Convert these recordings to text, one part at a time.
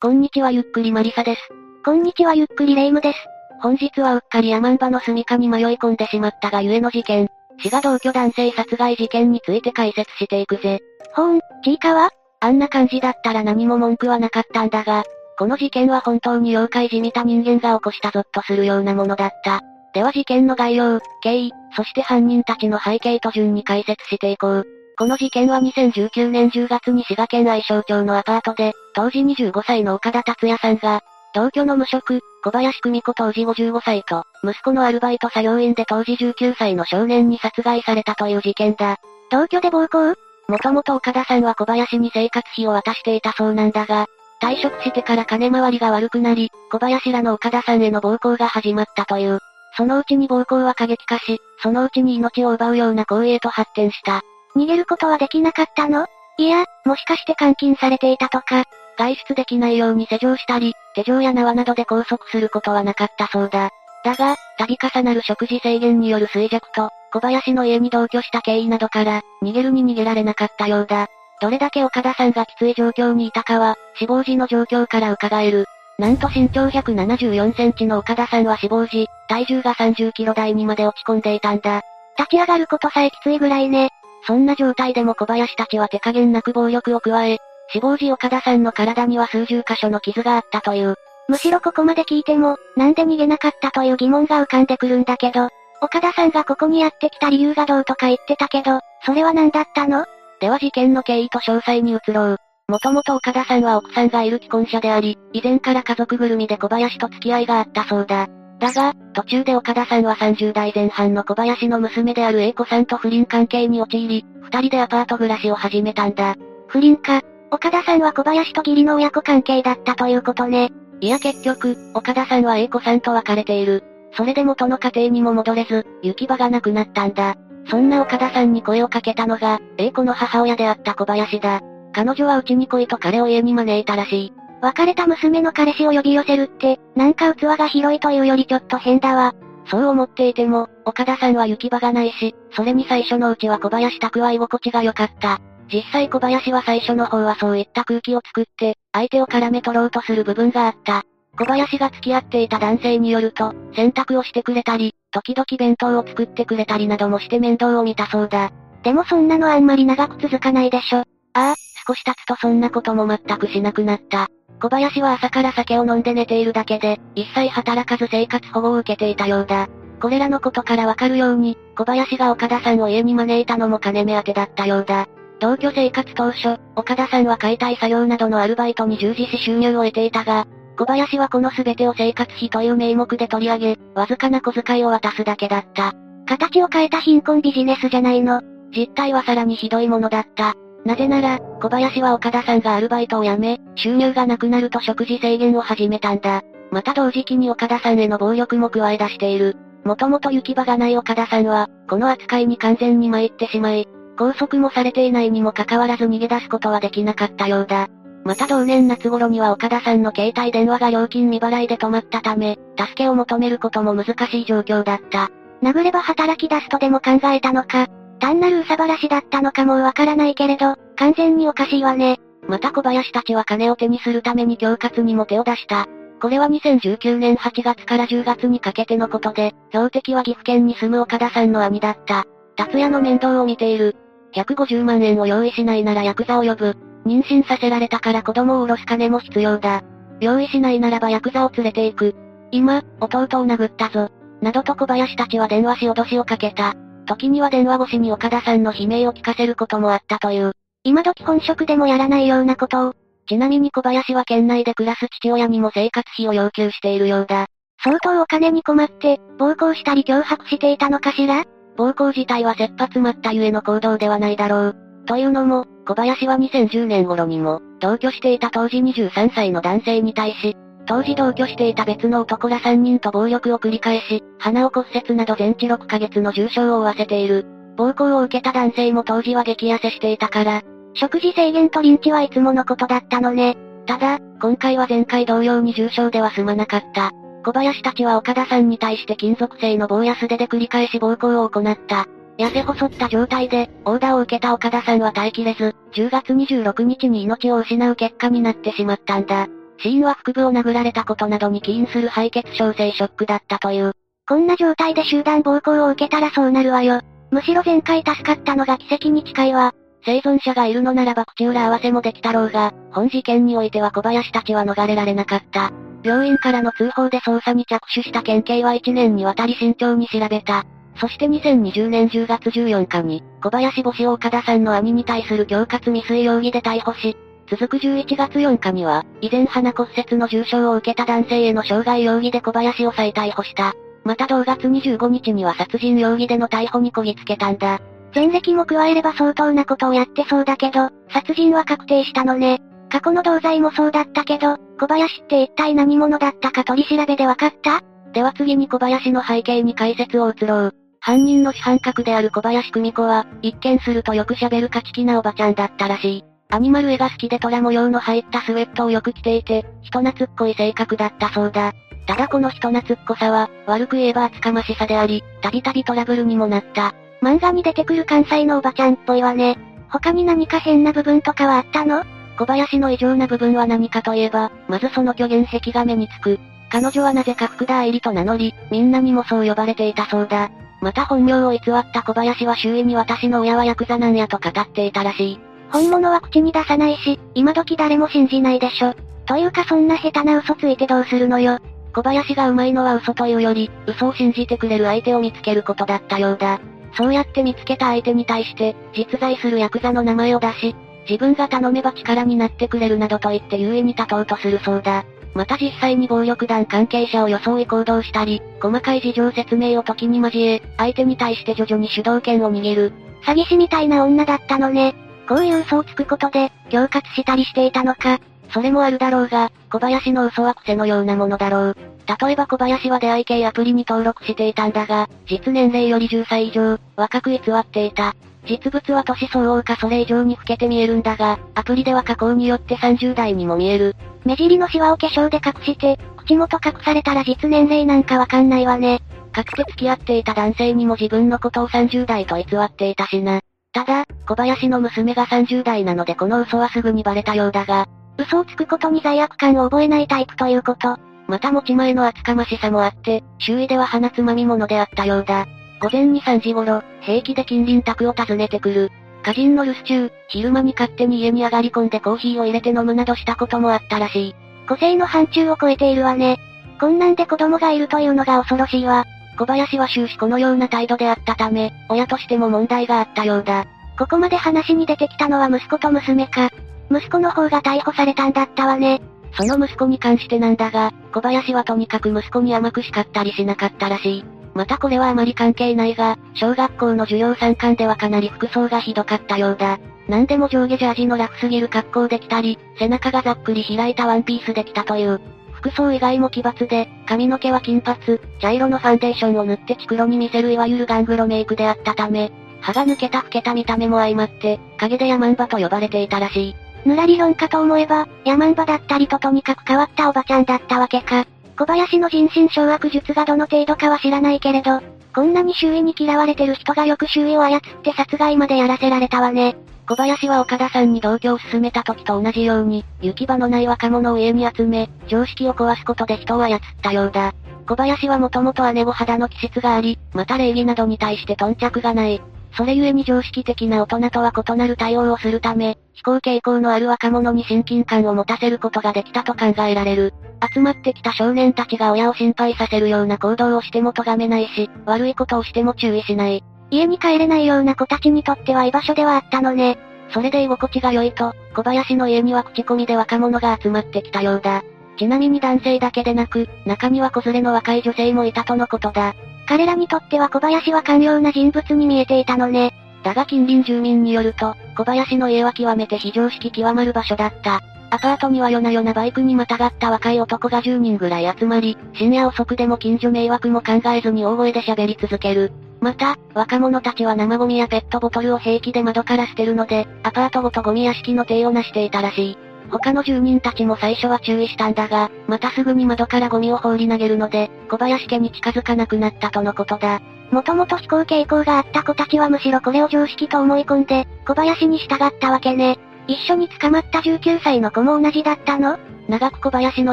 こんにちはゆっくりマリサです。こんにちはゆっくりレイムです。本日はうっかり山んばの住処に迷い込んでしまったがゆえの事件、滋賀同居男性殺害事件について解説していくぜ。ほーん、ちいかは？あんな感じだったら何も文句はなかったんだが、この事件は本当に妖怪じみた人間が起こしたぞっとするようなものだった。では事件の概要、経緯、そして犯人たちの背景と順に解説していこう。この事件は2019年10月に滋賀県愛称町のアパートで、当時25歳の岡田達也さんが、同居の無職、小林久美子当時55歳と、息子のアルバイト作業員で当時19歳の少年に殺害されたという事件だ。同居で暴行？もともと岡田さんは小林に生活費を渡していたそうなんだが、退職してから金回りが悪くなり、小林らの岡田さんへの暴行が始まったという。そのうちに暴行は過激化し、そのうちに命を奪うような行為へと発展した。逃げることはできなかったの？いや、もしかして監禁されていたとか。外出できないように施錠したり、手錠や縄などで拘束することはなかったそうだ。だが、度重なる食事制限による衰弱と、小林の家に同居した経緯などから、逃げるに逃げられなかったようだ。どれだけ岡田さんがきつい状況にいたかは、死亡時の状況から伺える。なんと身長174センチの岡田さんは死亡時、体重が30キロ台にまで落ち込んでいたんだ。立ち上がることさえきついぐらいね。そんな状態でも小林たちは手加減なく暴力を加え、死亡時岡田さんの体には数十箇所の傷があったという。むしろここまで聞いても、なんで逃げなかったという疑問が浮かんでくるんだけど、岡田さんがここにやってきた理由がどうとか言ってたけど、それは何だったの？では事件の経緯と詳細に移ろう。もともと岡田さんは奥さんがいる既婚者であり、以前から家族ぐるみで小林と付き合いがあったそうだ。だが、途中で岡田さんは30代前半の小林の娘である A 子さんと不倫関係に陥り、二人でアパート暮らしを始めたんだ。不倫か。岡田さんは小林と義理の親子関係だったということね。いや結局、岡田さんは A 子さんと別れている。それで元の家庭にも戻れず、行き場がなくなったんだ。そんな岡田さんに声をかけたのが、A 子の母親であった小林だ。彼女はうちに来いと彼を家に招いたらしい。別れた娘の彼氏を呼び寄せるって、なんか器が広いというよりちょっと変だわ。そう思っていても、岡田さんは行き場がないし、それに最初のうちは小林宅は居心地が良かった。実際小林は最初の方はそういった空気を作って、相手を絡め取ろうとする部分があった。小林が付き合っていた男性によると、洗濯をしてくれたり、時々弁当を作ってくれたりなどもして面倒を見たそうだ。でもそんなのあんまり長く続かないでしょ。ああ、少し経つとそんなことも全くしなくなった。小林は朝から酒を飲んで寝ているだけで、一切働かず生活保護を受けていたようだ。これらのことからわかるように、小林が岡田さんを家に招いたのも金目当てだったようだ。同居生活当初、岡田さんは解体作業などのアルバイトに従事し収入を得ていたが、小林はこの全てを生活費という名目で取り上げ、わずかな小遣いを渡すだけだった。形を変えた貧困ビジネスじゃないの。実態はさらにひどいものだった。なぜなら、小林は岡田さんがアルバイトを辞め、収入がなくなると食事制限を始めたんだ。また同時期に岡田さんへの暴力も加え出している。もともと行き場がない岡田さんは、この扱いに完全に参ってしまい、拘束もされていないにもかかわらず逃げ出すことはできなかったようだ。また同年夏頃には岡田さんの携帯電話が料金未払いで止まったため、助けを求めることも難しい状況だった。殴れば働き出すとでも考えたのか、単なるうさばらしだったのかもわからないけれど、完全におかしいわね。また小林たちは金を手にするために恐喝にも手を出した。これは2019年8月から10月にかけてのことで、標的は岐阜県に住む岡田さんの兄だった。達也の面倒を見ている。150万円を用意しないならヤクザを呼ぶ。妊娠させられたから子供を下ろす金も必要だ。用意しないならばヤクザを連れて行く。今、弟を殴ったぞ。などと小林たちは電話し脅しをかけた。時には電話越しに岡田さんの悲鳴を聞かせることもあったという。今時本職でもやらないようなことを。ちなみに小林は県内で暮らす父親にも生活費を要求しているようだ。相当お金に困って、暴行したり脅迫していたのかしら？暴行自体は切羽詰まったゆえの行動ではないだろう。というのも、小林は2010年頃にも、同居していた当時23歳の男性に対し、当時同居していた別の男ら3人と暴力を繰り返し、鼻を骨折など全治6ヶ月の重傷を負わせている。暴行を受けた男性も当時は激痩せしていたから、食事制限とリンチはいつものことだったのね。ただ、今回は前回同様に重傷では済まなかった。小林たちは岡田さんに対して金属製の棒や素手で繰り返し暴行を行った。痩せ細った状態で、オーダーを受けた岡田さんは耐えきれず、10月26日に命を失う結果になってしまったんだ。死因は腹部を殴られたことなどに起因する敗血症性ショックだったという。こんな状態で集団暴行を受けたらそうなるわよ。むしろ前回助かったのが奇跡に近いわ。生存者がいるのならば口裏合わせもできたろうが、本事件においては小林たちは逃れられなかった。病院からの通報で捜査に着手した県警は1年にわたり慎重に調べた。そして2020年10月14日に、小林母子を岡田さんの兄に対する恐喝未遂容疑で逮捕し、続く11月4日には、以前鼻骨折の重傷を受けた男性への傷害容疑で小林を再逮捕した。また同月25日には殺人容疑での逮捕にこぎつけたんだ。前歴も加えれば相当なことをやってそうだけど、殺人は確定したのね。過去の同罪もそうだったけど、小林って一体何者だったか取り調べで分かった？では次に小林の背景に解説を移ろう。犯人の主犯格である小林久美子は、一見するとよく喋る勝ち気なおばちゃんだったらしい。アニマル絵が好きで虎模様の入ったスウェットをよく着ていて、人懐っこい性格だったそうだ。ただこの人懐っこさは、悪く言えば厚かましさであり、たびたびトラブルにもなった。漫画に出てくる関西のおばちゃんっぽいわね。他に何か変な部分とかはあったの？小林の異常な部分は何かといえば、まずその虚言癖が目につく。彼女はなぜか福田愛理と名乗り、みんなにもそう呼ばれていたそうだ。また本名を偽った小林は周囲に私の親はヤクザなんやと語っていたらしい。本物は口に出さないし、今時誰も信じないでしょ。というかそんな下手な嘘ついてどうするのよ。小林がうまいのは嘘というより、嘘を信じてくれる相手を見つけることだったようだ。そうやって見つけた相手に対して、実在するヤクザの名前を出し、自分が頼めば力になってくれるなどと言って優位に立とうとするそうだ。また実際に暴力団関係者を装い行動したり、細かい事情説明を時に交え、相手に対して徐々に主導権を握る。詐欺師みたいな女だったのね。こういう嘘をつくことで、恐喝したりしていたのか。それもあるだろうが、小林の嘘は癖のようなものだろう。例えば小林は出会い系アプリに登録していたんだが、実年齢より10歳以上、若く偽っていた。実物は年相応かそれ以上に老けて見えるんだが、アプリでは加工によって30代にも見える。目尻のシワを化粧で隠して、口元隠されたら実年齢なんかわかんないわね。かつて付き合っていた男性にも自分のことを30代と偽っていたしな。ただ、小林の娘が30代なのでこの嘘はすぐにバレたようだが、嘘をつくことに罪悪感を覚えないタイプということ。また持ち前の厚かましさもあって、周囲では鼻つまみ者であったようだ。午前2、3時頃、平気で近隣宅を訪ねてくる。家人の留守中、昼間に勝手に家に上がり込んでコーヒーを入れて飲むなどしたこともあったらしい。個性の範疇を超えているわね。こんなんで子供がいるというのが恐ろしいわ。小林は終始このような態度であったため、親としても問題があったようだ。ここまで話に出てきたのは息子と娘か。息子の方が逮捕されたんだったわね。その息子に関してなんだが、小林はとにかく息子に甘く叱ったりしなかったらしい。またこれはあまり関係ないが、小学校の授業参観ではかなり服装がひどかったようだ。何でも上下ジャージのラフすぎる格好できたり、背中がざっくり開いたワンピースできたという。服装以外も奇抜で、髪の毛は金髪、茶色のファンデーションを塗ってチクロに見せるいわゆるガングロメイクであったため、歯が抜けた老けた見た目も相まって、影でヤマンバと呼ばれていたらしい。ぬらり論かと思えば、ヤマンバだったりととにかく変わったおばちゃんだったわけか。小林の人心掌握術がどの程度かは知らないけれど、こんなに周囲に嫌われてる人がよく周囲を操って殺害までやらせられたわね。小林は岡田さんに同居を進めた時と同じように、行き場のない若者を家に集め、常識を壊すことで人を操ったようだ。小林はもともと姉御肌の気質があり、また礼儀などに対して頓着がない。それゆえに常識的な大人とは異なる対応をするため、非行傾向のある若者に親近感を持たせることができたと考えられる。集まってきた少年たちが親を心配させるような行動をしても咎めないし、悪いことをしても注意しない。家に帰れないような子たちにとっては居場所ではあったのね。それで居心地が良いと、小林の家には口コミで若者が集まってきたようだ。ちなみに男性だけでなく、中には子連れの若い女性もいたとのことだ。彼らにとっては小林は寛容な人物に見えていたのね。だが近隣住民によると、小林の家は極めて非常識極まる場所だった。アパートには夜な夜なバイクにまたがった若い男が10人ぐらい集まり、深夜遅くでも近所迷惑も考えずに大声で喋り続ける。また、若者たちは生ゴミやペットボトルを平気で窓から捨てるので、アパートごとゴミ屋敷の体をなしていたらしい。他の住人たちも最初は注意したんだが、またすぐに窓からゴミを放り投げるので、小林家に近づかなくなったとのことだ。もともと飛行傾向があった子たちはむしろこれを常識と思い込んで、小林に従ったわけね。一緒に捕まった19歳の子も同じだったの？長く小林の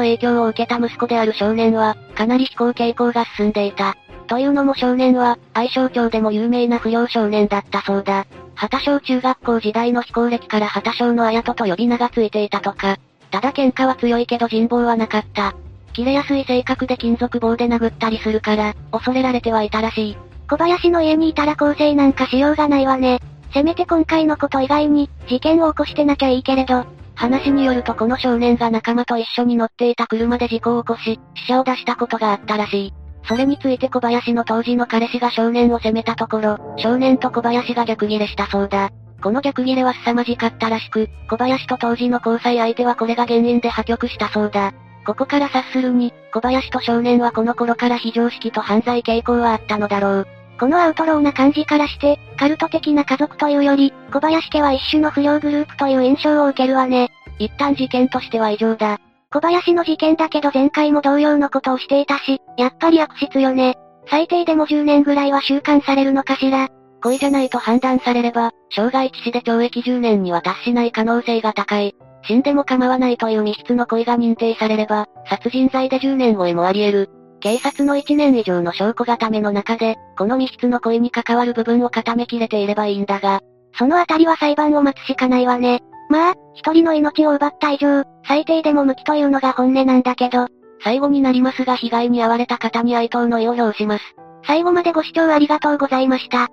影響を受けた息子である少年は、かなり非行傾向が進んでいた。というのも少年は、愛称町でも有名な不良少年だったそうだ。旗小中学校時代の非行歴から旗小の綾人と呼び名がついていたとか。ただ喧嘩は強いけど人望はなかった。切れやすい性格で金属棒で殴ったりするから、恐れられてはいたらしい。小林の家にいたら構成なんかしようがないわね。せめて今回のこと以外に、事件を起こしてなきゃいいけれど。話によるとこの少年が仲間と一緒に乗っていた車で事故を起こし、死者を出したことがあったらしい。それについて小林の当時の彼氏が少年を責めたところ、少年と小林が逆ギレしたそうだ。この逆ギレは凄まじかったらしく、小林と当時の交際相手はこれが原因で破局したそうだ。ここから察するに、小林と少年はこの頃から非常識と犯罪傾向はあったのだろう。このアウトローな感じからして、カルト的な家族というより、小林家は一種の不良グループという印象を受けるわね。一旦事件としては異常だ。小林の事件だけど前回も同様のことをしていたし、やっぱり悪質よね。最低でも10年ぐらいは収監されるのかしら。故意じゃないと判断されれば、傷害致死で懲役10年には達しない可能性が高い。死んでも構わないという密室の故意が認定されれば、殺人罪で10年超えもあり得る。警察の1年以上の証拠固めの中で、この密室の故意に関わる部分を固めきれていればいいんだが、そのあたりは裁判を待つしかないわね。まあ、一人の命を奪った以上、最低でも無期というのが本音なんだけど。最後になりますが被害に遭われた方に哀悼の意を表します。最後までご視聴ありがとうございました。